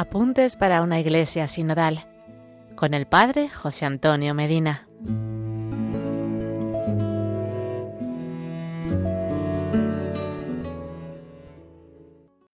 Apuntes para una iglesia sinodal con el Padre José Antonio Medina.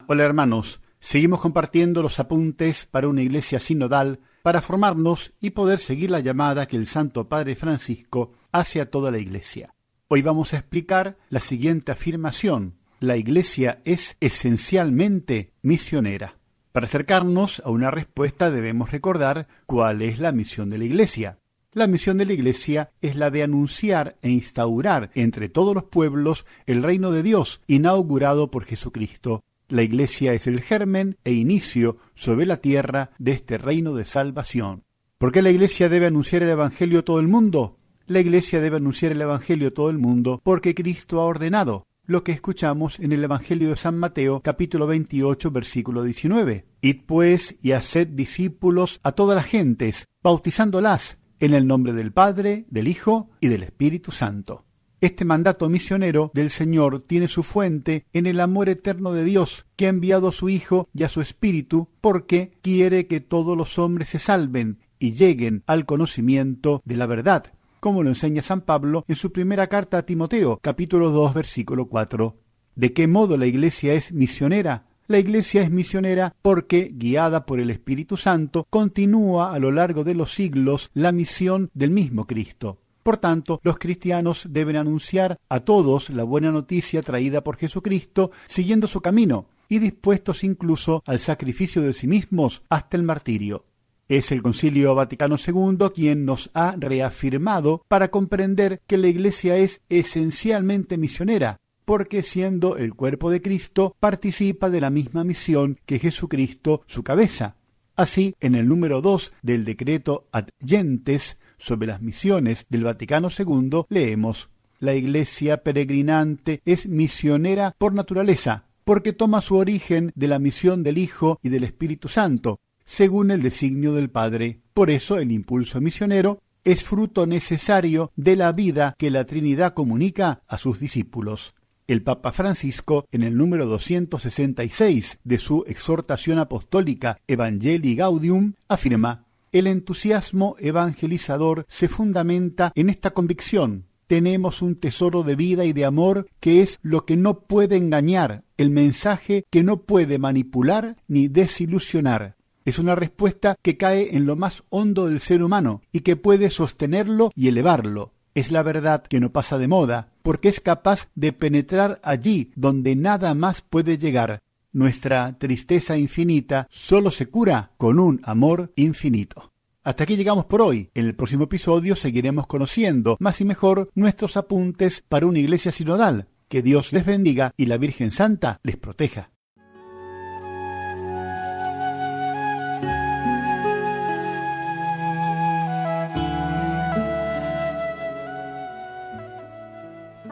Hola hermanos, seguimos compartiendo los apuntes para una iglesia sinodal para formarnos y poder seguir la llamada que el Santo Padre Francisco hace a toda la iglesia. Hoy vamos a explicar la siguiente afirmación. La iglesia es esencialmente misionera. Para acercarnos a una respuesta debemos recordar cuál es la misión de la iglesia. La misión de la Iglesia es la de anunciar e instaurar entre todos los pueblos el reino de Dios inaugurado por Jesucristo. La Iglesia es el germen e inicio sobre la tierra de este reino de salvación. ¿Por qué la Iglesia debe anunciar el Evangelio a todo el mundo? La Iglesia debe anunciar el Evangelio a todo el mundo porque Cristo ha ordenado lo que escuchamos en el Evangelio de San Mateo capítulo 28 versículo 19. Id pues y haced discípulos a todas las gentes, bautizándolas en el nombre del Padre, del Hijo y del Espíritu Santo. Este mandato misionero del Señor tiene su fuente en el amor eterno de Dios, que ha enviado a su Hijo y a su Espíritu, porque quiere que todos los hombres se salven y lleguen al conocimiento de la verdad, como lo enseña San Pablo en su primera carta a Timoteo, capítulo 2, versículo 4. ¿De qué modo la Iglesia es misionera? La Iglesia es misionera porque, guiada por el Espíritu Santo, continúa a lo largo de los siglos la misión del mismo Cristo. Por tanto, los cristianos deben anunciar a todos la buena noticia traída por Jesucristo, siguiendo su camino, y dispuestos incluso al sacrificio de sí mismos hasta el martirio. Es el Concilio Vaticano II quien nos ha reafirmado para comprender que la Iglesia es esencialmente misionera, porque siendo el cuerpo de Cristo, participa de la misma misión que Jesucristo, su cabeza. Así, en el número 2 del decreto Ad Gentes sobre las misiones del Vaticano II, leemos La Iglesia peregrinante es misionera por naturaleza, porque toma su origen de la misión del Hijo y del Espíritu Santo, según el designio del Padre. Por eso el impulso misionero es fruto necesario de la vida que la Trinidad comunica a sus discípulos. El Papa Francisco, en el número 266 de su exhortación apostólica Evangelii Gaudium, afirma El entusiasmo evangelizador se fundamenta en esta convicción. Tenemos un tesoro de vida y de amor que es lo que no puede engañar, el mensaje que no puede manipular ni desilusionar. Es una respuesta que cae en lo más hondo del ser humano y que puede sostenerlo y elevarlo. Es la verdad que no pasa de moda, porque es capaz de penetrar allí donde nada más puede llegar. Nuestra tristeza infinita solo se cura con un amor infinito. Hasta aquí llegamos por hoy. En el próximo episodio seguiremos conociendo más y mejor nuestros apuntes para una iglesia sinodal. Que Dios les bendiga y la Virgen Santa les proteja.